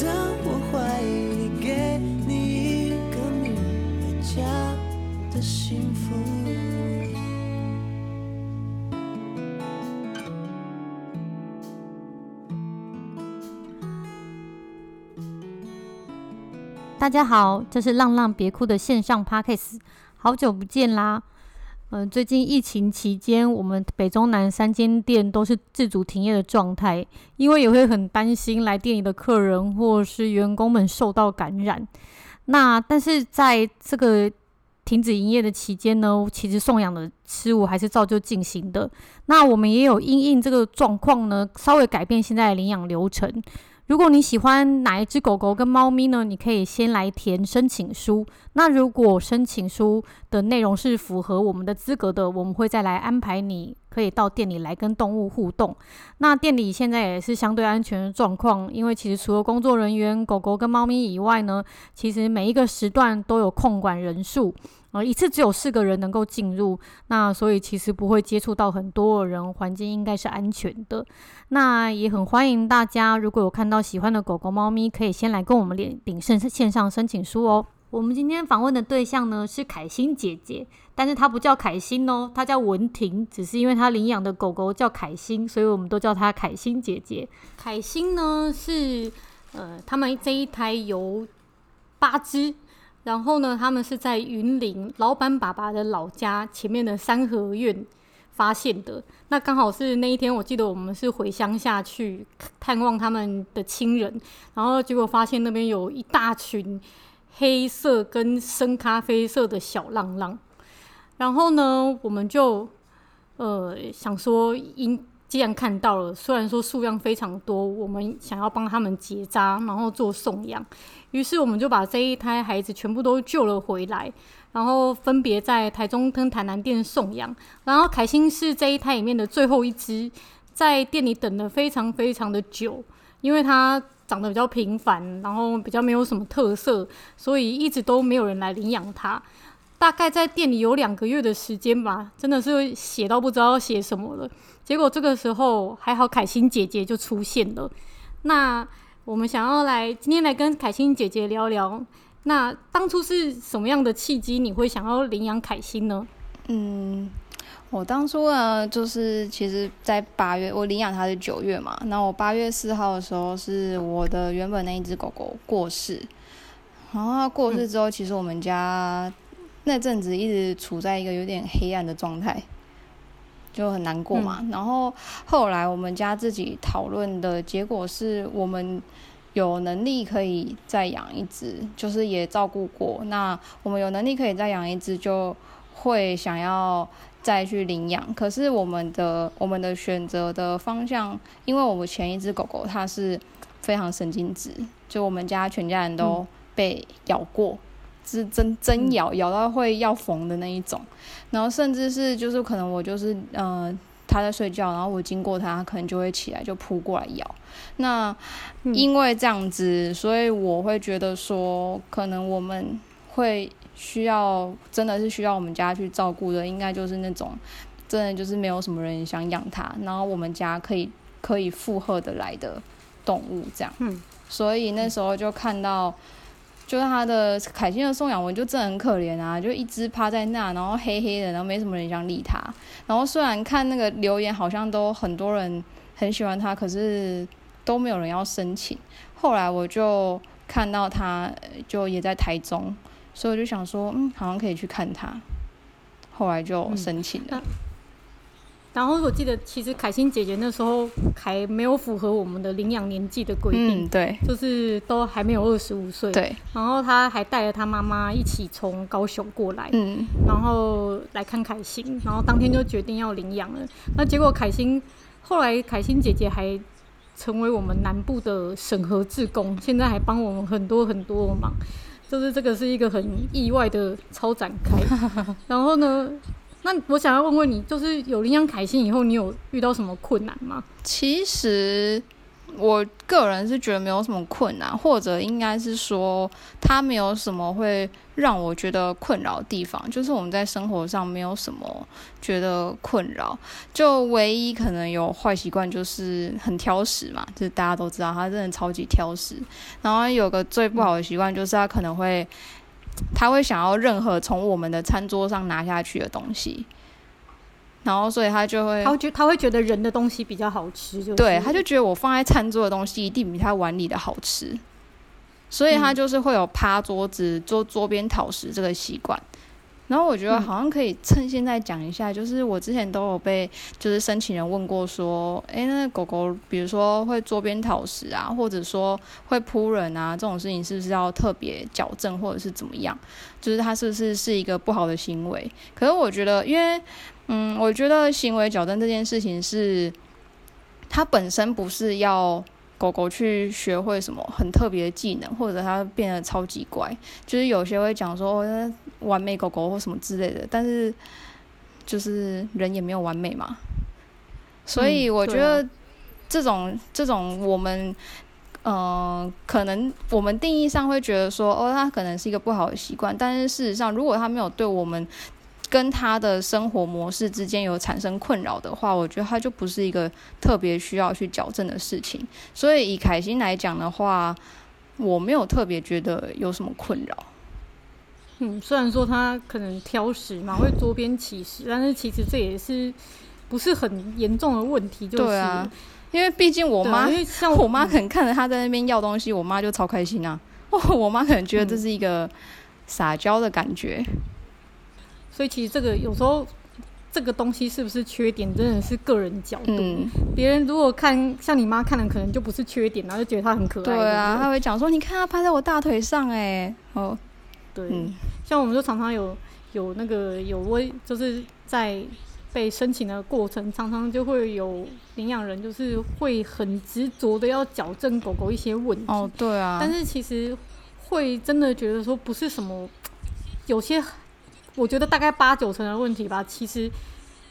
当我怀疑给你一个名为家的幸福。大家好，这是浪浪别哭的线上 Podcast，好久不见啦。嗯、最近疫情期间，我们北中南三间店都是自主停业的状态，因为也会很担心来店里的客人或是员工们受到感染。那但是在这个停止营业的期间呢，其实送养的事务还是照旧进行的。那我们也有因应这个状况呢，稍微改变现在的领养流程。如果你喜欢哪一只狗狗跟猫咪呢？你可以先来填申请书。那如果申请书的内容是符合我们的资格的，我们会再来安排你可以到店里来跟动物互动。那店里现在也是相对安全的状况，因为其实除了工作人员、狗狗跟猫咪以外呢，其实每一个时段都有控管人数。呃，一次只有四个人能够进入，那所以其实不会接触到很多人，环境应该是安全的。那也很欢迎大家，如果有看到喜欢的狗狗、猫咪，可以先来跟我们领领申线上申请书哦。我们今天访问的对象呢是凯欣姐姐，但是她不叫凯欣哦，她叫文婷，只是因为她领养的狗狗叫凯欣，所以我们都叫她凯欣姐姐。凯欣呢是呃，他们这一胎有八只。然后呢，他们是在云林老板爸爸的老家前面的三合院发现的。那刚好是那一天，我记得我们是回乡下去探望他们的亲人，然后结果发现那边有一大群黑色跟深咖啡色的小浪浪。然后呢，我们就呃想说因。既然看到了，虽然说数量非常多，我们想要帮他们结扎，然后做送养，于是我们就把这一胎孩子全部都救了回来，然后分别在台中跟台南店送养。然后凯欣是这一胎里面的最后一只，在店里等了非常非常的久，因为它长得比较平凡，然后比较没有什么特色，所以一直都没有人来领养它。大概在店里有两个月的时间吧，真的是写到不知道写什么了。结果这个时候还好，凯欣姐姐就出现了。那我们想要来今天来跟凯欣姐姐聊聊，那当初是什么样的契机，你会想要领养凯欣呢？嗯，我当初呢，就是其实在八月，我领养它是九月嘛。那我八月四号的时候，是我的原本那一只狗狗过世。然后它过世之后，其实我们家。那阵子一直处在一个有点黑暗的状态，就很难过嘛。嗯、然后后来我们家自己讨论的结果是，我们有能力可以再养一只，就是也照顾过。那我们有能力可以再养一只，就会想要再去领养。可是我们的我们的选择的方向，因为我们前一只狗狗它是非常神经质，就我们家全家人都被咬过。嗯是真真咬咬到会要缝的那一种，然后甚至是就是可能我就是呃他在睡觉，然后我经过他，他可能就会起来就扑过来咬。那因为这样子，所以我会觉得说，可能我们会需要真的是需要我们家去照顾的，应该就是那种真的就是没有什么人想养它，然后我们家可以可以负荷的来的动物这样。嗯，所以那时候就看到。就是他的凯欣的送养文就真的很可怜啊，就一直趴在那，然后黑黑的，然后没什么人想理他。然后虽然看那个留言好像都很多人很喜欢他，可是都没有人要申请。后来我就看到他就也在台中，所以我就想说，嗯，好像可以去看他。后来就申请了。然后我记得，其实凯欣姐姐那时候还没有符合我们的领养年纪的规定，嗯，对，就是都还没有二十五岁，对。然后她还带着她妈妈一起从高雄过来，嗯，然后来看凯欣，然后当天就决定要领养了。那结果凯欣后来凯欣姐姐还成为我们南部的审核志工，现在还帮我们很多很多忙，就是这个是一个很意外的超展开。然后呢？那我想要问问你，就是有领养凯欣以后，你有遇到什么困难吗？其实，我个人是觉得没有什么困难，或者应该是说他没有什么会让我觉得困扰的地方，就是我们在生活上没有什么觉得困扰，就唯一可能有坏习惯就是很挑食嘛，就是大家都知道他真的超级挑食，然后有个最不好的习惯就是他可能会他会想要任何从我们的餐桌上拿下去的东西。然后，所以他就会，他会觉他会觉得人的东西比较好吃，就是，对，他就觉得我放在餐桌的东西一定比他碗里的好吃，所以他就是会有趴桌子、桌桌边讨食这个习惯。然后我觉得好像可以趁现在讲一下，就是我之前都有被就是申请人问过说，哎，那狗狗比如说会桌边讨食啊，或者说会扑人啊，这种事情是不是要特别矫正，或者是怎么样？就是它是不是是一个不好的行为？可是我觉得，因为嗯，我觉得行为矫正这件事情是它本身不是要。狗狗去学会什么很特别的技能，或者它变得超级乖，就是有些会讲说完美狗狗或什么之类的，但是就是人也没有完美嘛，所以我觉得这种、嗯啊、这种我们嗯、呃，可能我们定义上会觉得说哦，它可能是一个不好的习惯，但是事实上，如果它没有对我们。跟他的生活模式之间有产生困扰的话，我觉得他就不是一个特别需要去矫正的事情。所以以凯欣来讲的话，我没有特别觉得有什么困扰。嗯，虽然说他可能挑食嘛，会多边起食，但是其实这也是不是很严重的问题。就是对啊，因为毕竟我妈，因为 像我妈可能看着他在那边要东西，我妈就超开心啊。哦 我妈可能觉得这是一个撒娇的感觉。所以其实这个有时候，这个东西是不是缺点，真的是个人角度。别、嗯、人如果看像你妈看的，可能就不是缺点，然后就觉得她很可爱。对啊，她会讲说：“你看她趴在我大腿上，哎，哦，对。嗯”像我们就常常有有那个有微，就是在被申请的过程，常常就会有领养人，就是会很执着的要矫正狗狗一些问题。哦，对啊。但是其实会真的觉得说不是什么，有些。我觉得大概八九成的问题吧，其实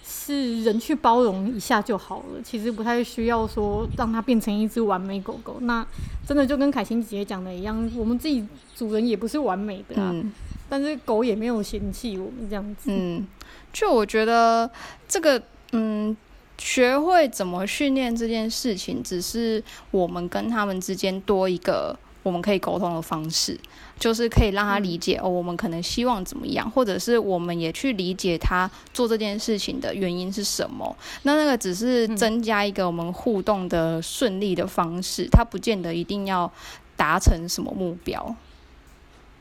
是人去包容一下就好了。其实不太需要说让它变成一只完美狗狗。那真的就跟凯欣姐姐讲的一样，我们自己主人也不是完美的啊。嗯、但是狗也没有嫌弃我们这样子。嗯，就我觉得这个，嗯，学会怎么训练这件事情，只是我们跟他们之间多一个。我们可以沟通的方式，就是可以让他理解、嗯、哦，我们可能希望怎么样，或者是我们也去理解他做这件事情的原因是什么。那那个只是增加一个我们互动的顺利的方式，他、嗯、不见得一定要达成什么目标。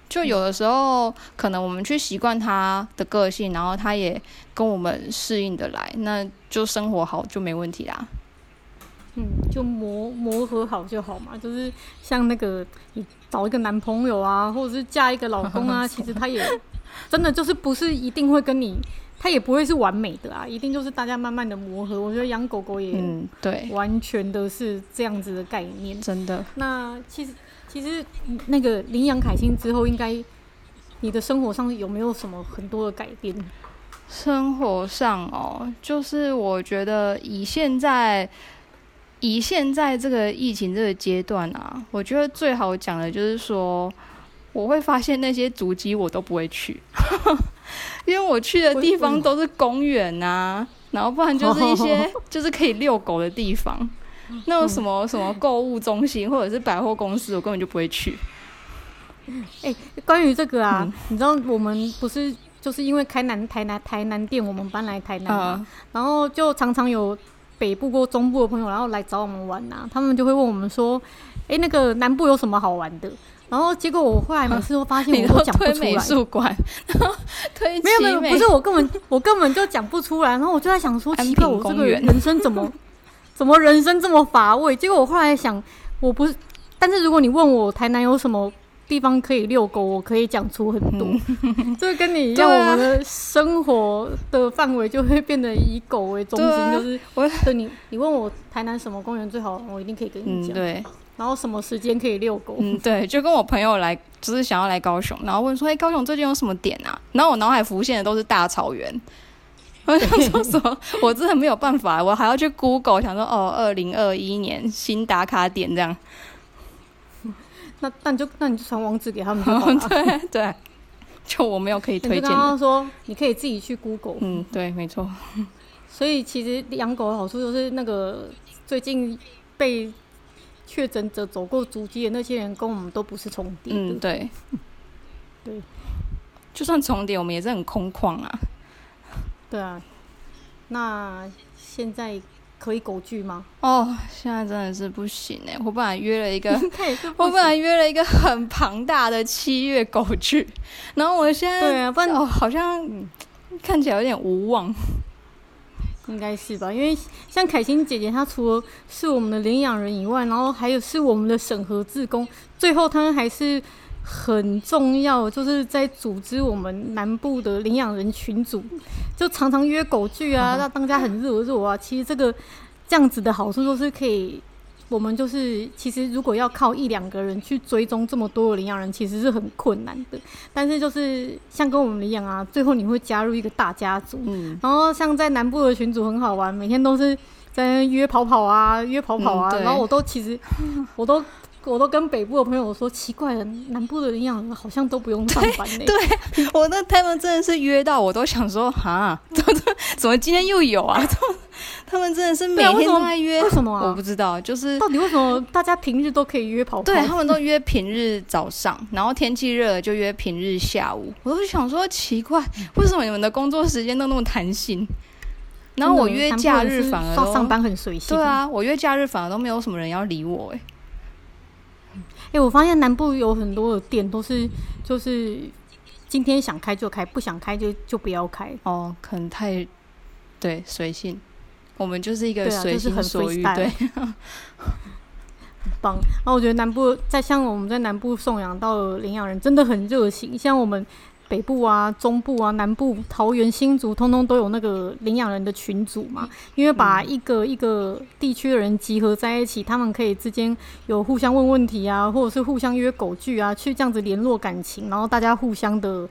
就有的时候，可能我们去习惯他的个性，然后他也跟我们适应的来，那就生活好就没问题啦。嗯，就磨磨合好就好嘛，就是像那个你找一个男朋友啊，或者是嫁一个老公啊，其实他也 真的就是不是一定会跟你，他也不会是完美的啊，一定就是大家慢慢的磨合。我觉得养狗狗也对，完全的是这样子的概念，嗯、真的。那其实其实那个领养凯欣之后，应该你的生活上有没有什么很多的改变？生活上哦，就是我觉得以现在。以现在这个疫情这个阶段啊，我觉得最好讲的就是说，我会发现那些足迹我都不会去，因为我去的地方都是公园啊，然后不然就是一些 就是可以遛狗的地方，那种什么什么购物中心或者是百货公司，我根本就不会去。哎，关于这个啊，你知道我们不是就是因为开南台南台南店，我们搬来台南嘛，然后就常常有。北部或中部的朋友，然后来找我们玩呐、啊，他们就会问我们说：“哎、欸，那个南部有什么好玩的？”然后结果我后来每次都发现 我都讲不出来。美术馆，推没有没有，不是我根本我根本就讲不出来。然后我就在想说，奇怪，我这个人生怎么 怎么人生这么乏味？结果我后来想，我不是，但是如果你问我台南有什么？地方可以遛狗，我可以讲出很多。这、嗯、跟你一样，我们的生活的范围就会变得以狗为中心。啊、就是我对你，你问我台南什么公园最好，我一定可以跟你讲、嗯。对。然后什么时间可以遛狗？嗯，对。就跟我朋友来，就是想要来高雄，然后问说：“哎，高雄最近有什么点啊？”然后我脑海浮现的都是大草原。我想说什么？我真的没有办法，我还要去 Google，想说哦，二零二一年新打卡点这样。那那你就那你就传网址给他们就 好了。对对，就我没有可以推荐。刚刚说你可以自己去 Google。嗯，对，没错。所以其实养狗的好处就是那个最近被确诊者走过足迹的那些人跟我们都不是重叠的。嗯，对。对。就算重叠，我们也是很空旷啊。对啊。那现在。可以狗聚吗？哦，现在真的是不行哎！我本来约了一个，我本来约了一个很庞大的七月狗聚，然后我现在对啊，不然哦，好像看起来有点无望，应该是吧？因为像凯欣姐姐，她除了是我们的领养人以外，然后还有是我们的审核志工，最后她还是。很重要，就是在组织我们南部的领养人群组，就常常约狗聚啊，让大家很热络啊。其实这个这样子的好处都是可以，我们就是其实如果要靠一两个人去追踪这么多的领养人，其实是很困难的。但是就是像跟我们一样啊，最后你会加入一个大家族。嗯。然后像在南部的群组很好玩，每天都是在约跑跑啊，约跑跑啊。嗯、然后我都其实我都。我都跟北部的朋友说，奇怪了，南部的领养人好像都不用上班呢。对，对我那他们真的是约到，我都想说，哈，怎么怎么今天又有啊？他们真的是每天都在约，为什么啊？我不知道，就是到底为什么大家平日都可以约跑跑？对，他们都约平日早上，然后天气热了就约平日下午。我都想说，奇怪，为什么你们的工作时间都那么弹性？然后我约假日反而上班很随性。对啊，我约假日反而都没有什么人要理我哎。哎、欸，我发现南部有很多的店都是，就是今天想开就开，不想开就就不要开。哦，可能太对随性，我们就是一个随心所欲，对，很棒。然后我觉得南部在像我们在南部送养到的领养人真的很热情，像我们。北部啊、中部啊、南部、桃园、新竹，通通都有那个领养人的群组嘛。因为把一个一个地区的人集合在一起，他们可以之间有互相问问题啊，或者是互相约狗聚啊，去这样子联络感情，然后大家互相的。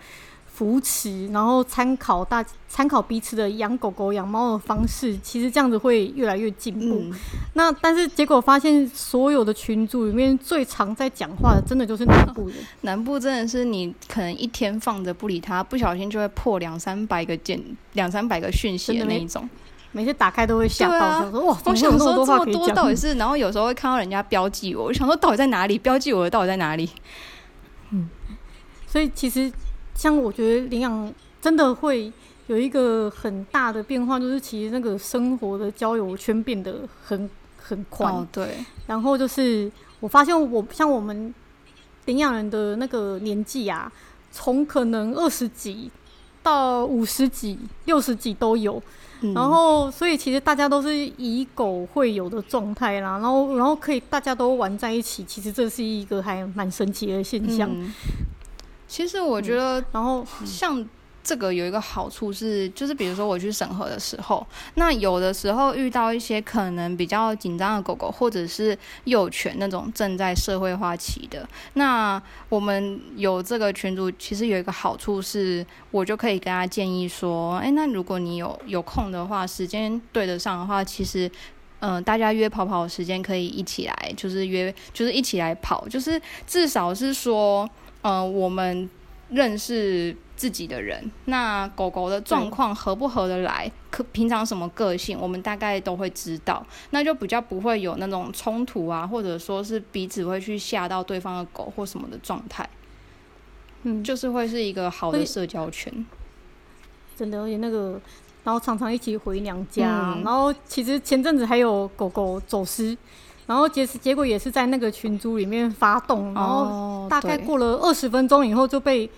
扶持，然后参考大参考彼此的养狗狗、养猫的方式，其实这样子会越来越进步。嗯、那但是结果发现，所有的群组里面最常在讲话的，真的就是南部人。南部真的是你可能一天放着不理他，不小心就会破两三百个件、两三百个讯息的那一种。每次打开都会吓到，啊、想说哇，我想说这么多到底是？然后有时候会看到人家标记我，我想说到底在哪里？标记我的到底在哪里？嗯，所以其实。像我觉得领养真的会有一个很大的变化，就是其实那个生活的交友圈变得很很宽。哦，对。然后就是我发现我像我们领养人的那个年纪啊，从可能二十几到五十几、六十几都有。嗯。然后所以其实大家都是以狗会友的状态啦，然后然后可以大家都玩在一起，其实这是一个还蛮神奇的现象。嗯其实我觉得，然后像这个有一个好处是，就是比如说我去审核的时候，那有的时候遇到一些可能比较紧张的狗狗，或者是幼犬那种正在社会化期的，那我们有这个群组，其实有一个好处是，我就可以跟他建议说，哎，那如果你有有空的话，时间对得上的话，其实，嗯、呃，大家约跑跑的时间可以一起来，就是约，就是一起来跑，就是至少是说。呃，我们认识自己的人，那狗狗的状况合不合得来，可平常什么个性，我们大概都会知道，那就比较不会有那种冲突啊，或者说是彼此会去吓到对方的狗或什么的状态。嗯，就是会是一个好的社交圈。真的，而且那个，然后常常一起回娘家，嗯、然后其实前阵子还有狗狗走失。然后结结果也是在那个群组里面发动，然后大概过了二十分钟以后就被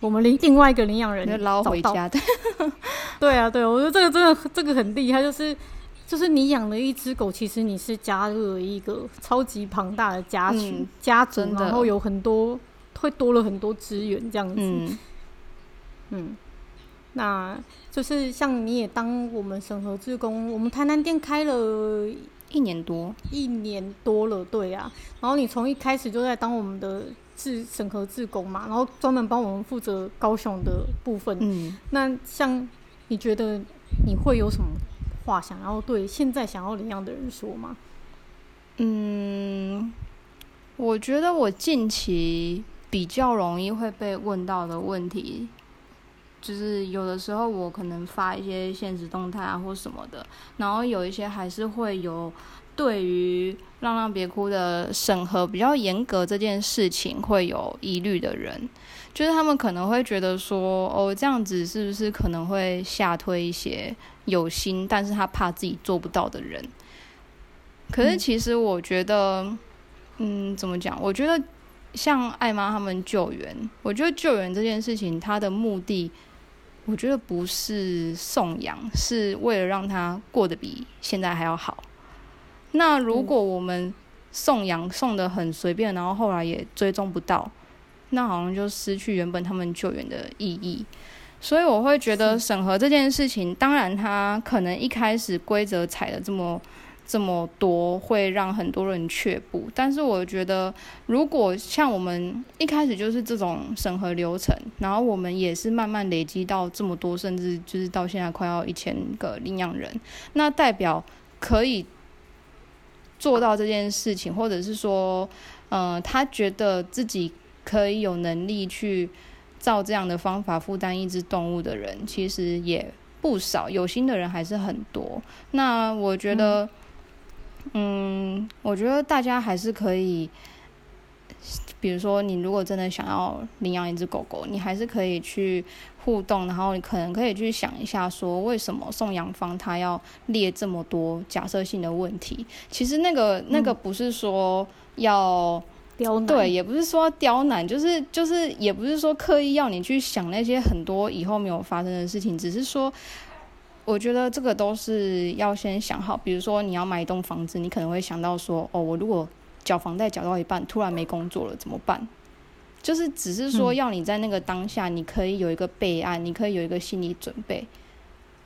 我们另另外一个领养人捞回家的。对啊，对，我觉得这个真的这个很厉害，就是就是你养了一只狗，其实你是加入了一个超级庞大的家群、嗯、家族，然后有很多会多了很多资源这样子。嗯，嗯，那就是像你也当我们审核志工，我们台南店开了。一年多，一年多了，对啊。然后你从一开始就在当我们的志审核志工嘛，然后专门帮我们负责高雄的部分。嗯，那像你觉得你会有什么话想要对现在想要领养的人说吗？嗯，我觉得我近期比较容易会被问到的问题，就是有的时候我可能发一些现实动态啊或什么的，然后有一些还是会有。对于浪浪别哭的审核比较严格这件事情，会有疑虑的人，就是他们可能会觉得说，哦，这样子是不是可能会吓退一些有心，但是他怕自己做不到的人。可是其实我觉得，嗯，嗯，怎么讲？我觉得像艾妈他们救援，我觉得救援这件事情，它的目的，我觉得不是颂扬，是为了让他过得比现在还要好。那如果我们送养送的很随便，然后后来也追踪不到，那好像就失去原本他们救援的意义。所以我会觉得审核这件事情，当然他可能一开始规则踩的这么这么多，会让很多人却步。但是我觉得，如果像我们一开始就是这种审核流程，然后我们也是慢慢累积到这么多，甚至就是到现在快要一千个领养人，那代表可以。做到这件事情，或者是说，呃，他觉得自己可以有能力去照这样的方法负担一只动物的人，其实也不少，有心的人还是很多。那我觉得，嗯，我觉得大家还是可以，比如说，你如果真的想要领养一只狗狗，你还是可以去。互动，然后你可能可以去想一下，说为什么送养方他要列这么多假设性的问题？其实那个那个不是说要刁难，对，也不是说刁难，就是就是也不是说刻意要你去想那些很多以后没有发生的事情，只是说，我觉得这个都是要先想好。比如说你要买一栋房子，你可能会想到说，哦，我如果缴房贷缴到一半，突然没工作了怎么办？就是只是说要你在那个当下，你可以有一个备案，你可以有一个心理准备，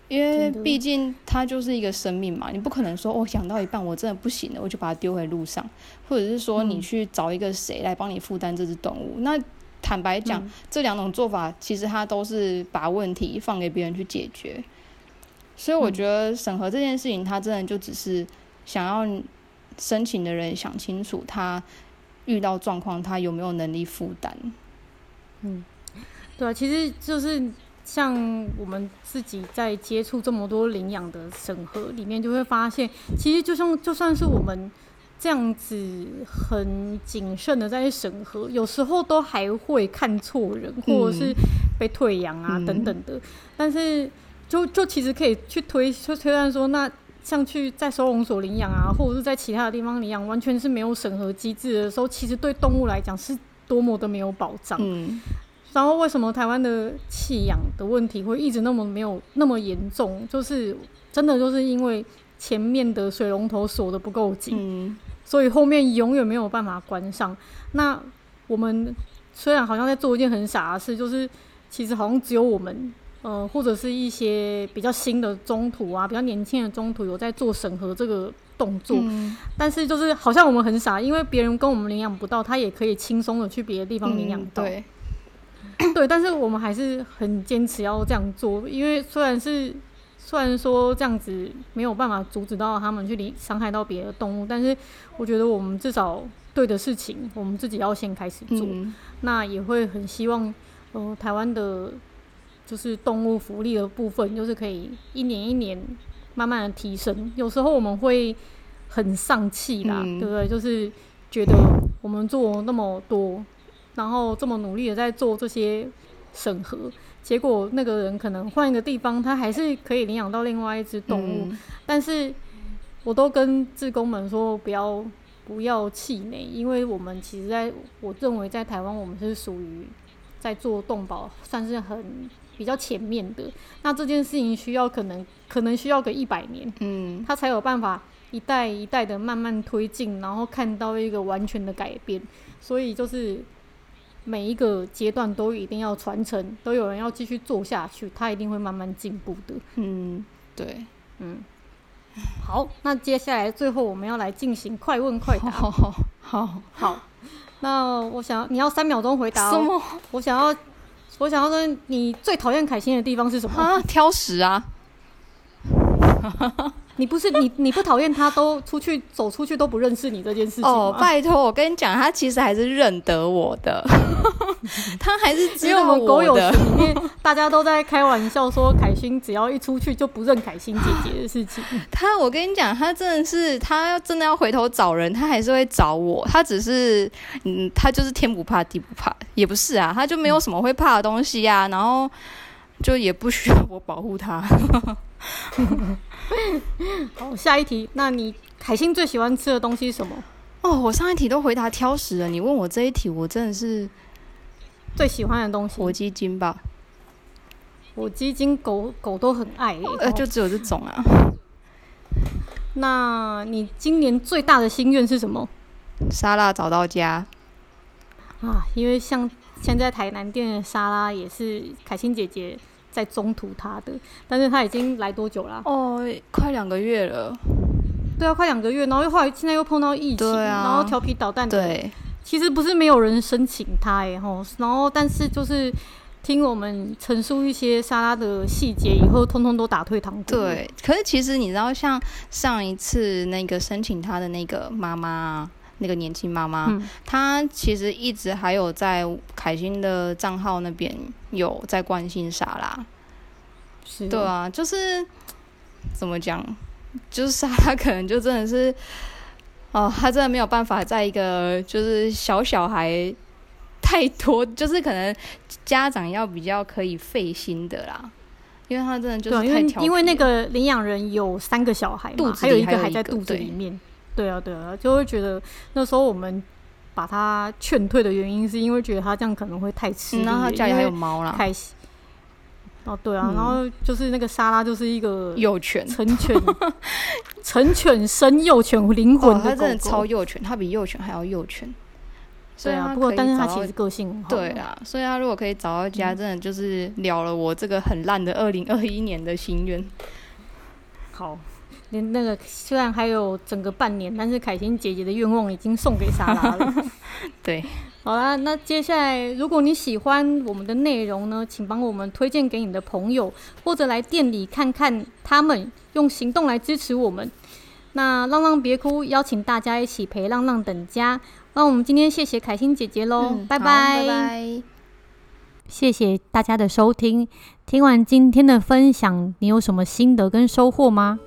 因为毕竟它就是一个生命嘛，你不可能说我想到一半我真的不行了，我就把它丢回路上，或者是说你去找一个谁来帮你负担这只动物。那坦白讲，这两种做法其实它都是把问题放给别人去解决，所以我觉得审核这件事情，他真的就只是想要申请的人想清楚他。遇到状况，他有没有能力负担？嗯，对啊，其实就是像我们自己在接触这么多领养的审核里面，就会发现，其实就像就算是我们这样子很谨慎的在审核，有时候都还会看错人，或者是被退养啊、嗯、等等的。但是就就其实可以去推，就推断说那。像去在收容所领养啊，或者是在其他的地方领养，完全是没有审核机制的时候，其实对动物来讲是多么的没有保障。嗯。然后为什么台湾的弃养的问题会一直那么没有那么严重？就是真的就是因为前面的水龙头锁的不够紧，嗯，所以后面永远没有办法关上。那我们虽然好像在做一件很傻的事，就是其实好像只有我们。呃，或者是一些比较新的中途啊，比较年轻的中途有在做审核这个动作，嗯，但是就是好像我们很傻，因为别人跟我们领养不到，他也可以轻松的去别的地方领养到，嗯，对，对，但是我们还是很坚持要这样做，因为虽然是虽然说这样子没有办法阻止到他们去领伤害到别的动物，但是我觉得我们至少对的事情，我们自己要先开始做，嗯，那也会很希望，呃，台湾的。就是动物福利的部分，就是可以一年一年慢慢的提升。有时候我们会很丧气啦，嗯，对不对？就是觉得我们做那么多，然后这么努力的在做这些审核，结果那个人可能换一个地方，他还是可以领养到另外一只动物。嗯，但是我都跟志工们说，不要不要气馁，因为我们其实在我认为在台湾，我们是属于在做动保，算是很。比较前面的，那这件事情需要可能可能需要个一百年，嗯，他才有办法一代一代的慢慢推进，然后看到一个完全的改变。所以就是每一个阶段都一定要传承，都有人要继续做下去，他一定会慢慢进步的。嗯，对，嗯，好，那接下来最后我们要来进行快问快答。好好好，好，那我想你要三秒钟回答哦。什么？我想要。我想要说你最讨厌凯欣的地方是什么？啊，挑食啊！你不是你你不讨厌他，都出去走出去都不认识你这件事情哦，拜托，我跟你讲，他其实还是认得我的，他还是只有我们狗友群里面大家都在开玩笑说，凯欣只要一出去就不认凯欣姐姐的事情。他，我跟你讲，他真的是，他要真的要回头找人，他还是会找我。他只是，嗯，他就是天不怕地不怕，也不是啊，他就没有什么会怕的东西呀、啊，然后就也不需要我保护他。好，下一题。那你凯欣最喜欢吃的东西是什么？哦，我上一题都回答挑食了，你问我这一题，我真的是最喜欢的东西火鸡精吧？火鸡精狗狗都很爱、欸，呃，就只有这种啊。那你今年最大的心愿是什么？沙拉找到家啊，因为像现在台南店的沙拉也是凯欣姐姐。在中途她的，但是她已经来多久了啊？哦，快两个月了。对啊，快两个月，然后又后来现在又碰到疫情，啊、然后调皮捣蛋的。对，其实不是没有人申请他哎吼，然后但是就是听我们陈述一些沙拉的细节以后，通通都打退堂鼓。对，可是其实你知道，像上一次那个申请他的那个妈妈。那个年轻妈妈，嗯、她其实一直还有在凯欣的账号那边有在关心莎拉，是的，对啊，就是怎么讲，就是莎拉可能就真的是，哦，他真的没有办法在一个就是小小孩太多，就是可能家长要比较可以费心的啦，因为他真的就是太调，因为那个领养人有三个小孩嘛，肚子还有一个还在肚子里面。对啊，对啊，就会觉得那时候我们把他劝退的原因，是因为觉得他这样可能会太吃力。然后他家里还有猫啦。开心。哦，对啊，嗯、然后就是那个莎拉，就是一个幼犬，成犬，成犬生幼犬灵魂的狗狗。他真的超幼犬，它比幼犬还要幼犬。对啊，不过但是它其实个性很好。对啊，所以他如果可以找到家，真的就是了了我这个很烂的二零二一年的心愿。好。连那个虽然还有整个半年，但是凯欣姐姐的愿望已经送给莎拉了。对，好啦，那接下来如果你喜欢我们的内容呢，请帮我们推荐给你的朋友，或者来店里看看他们，用行动来支持我们。那浪浪别哭，邀请大家一起陪浪浪等家。那我们今天谢谢凯欣姐姐喽，嗯、拜拜拜拜，谢谢大家的收听。听完今天的分享，你有什么心得跟收获吗？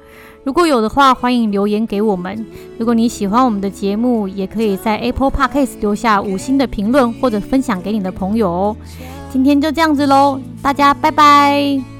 如果有的话，欢迎留言给我们。如果你喜欢我们的节目，也可以在 Apple Podcast 留下五星的评论，或者分享给你的朋友哦。今天就这样子喽，大家拜拜。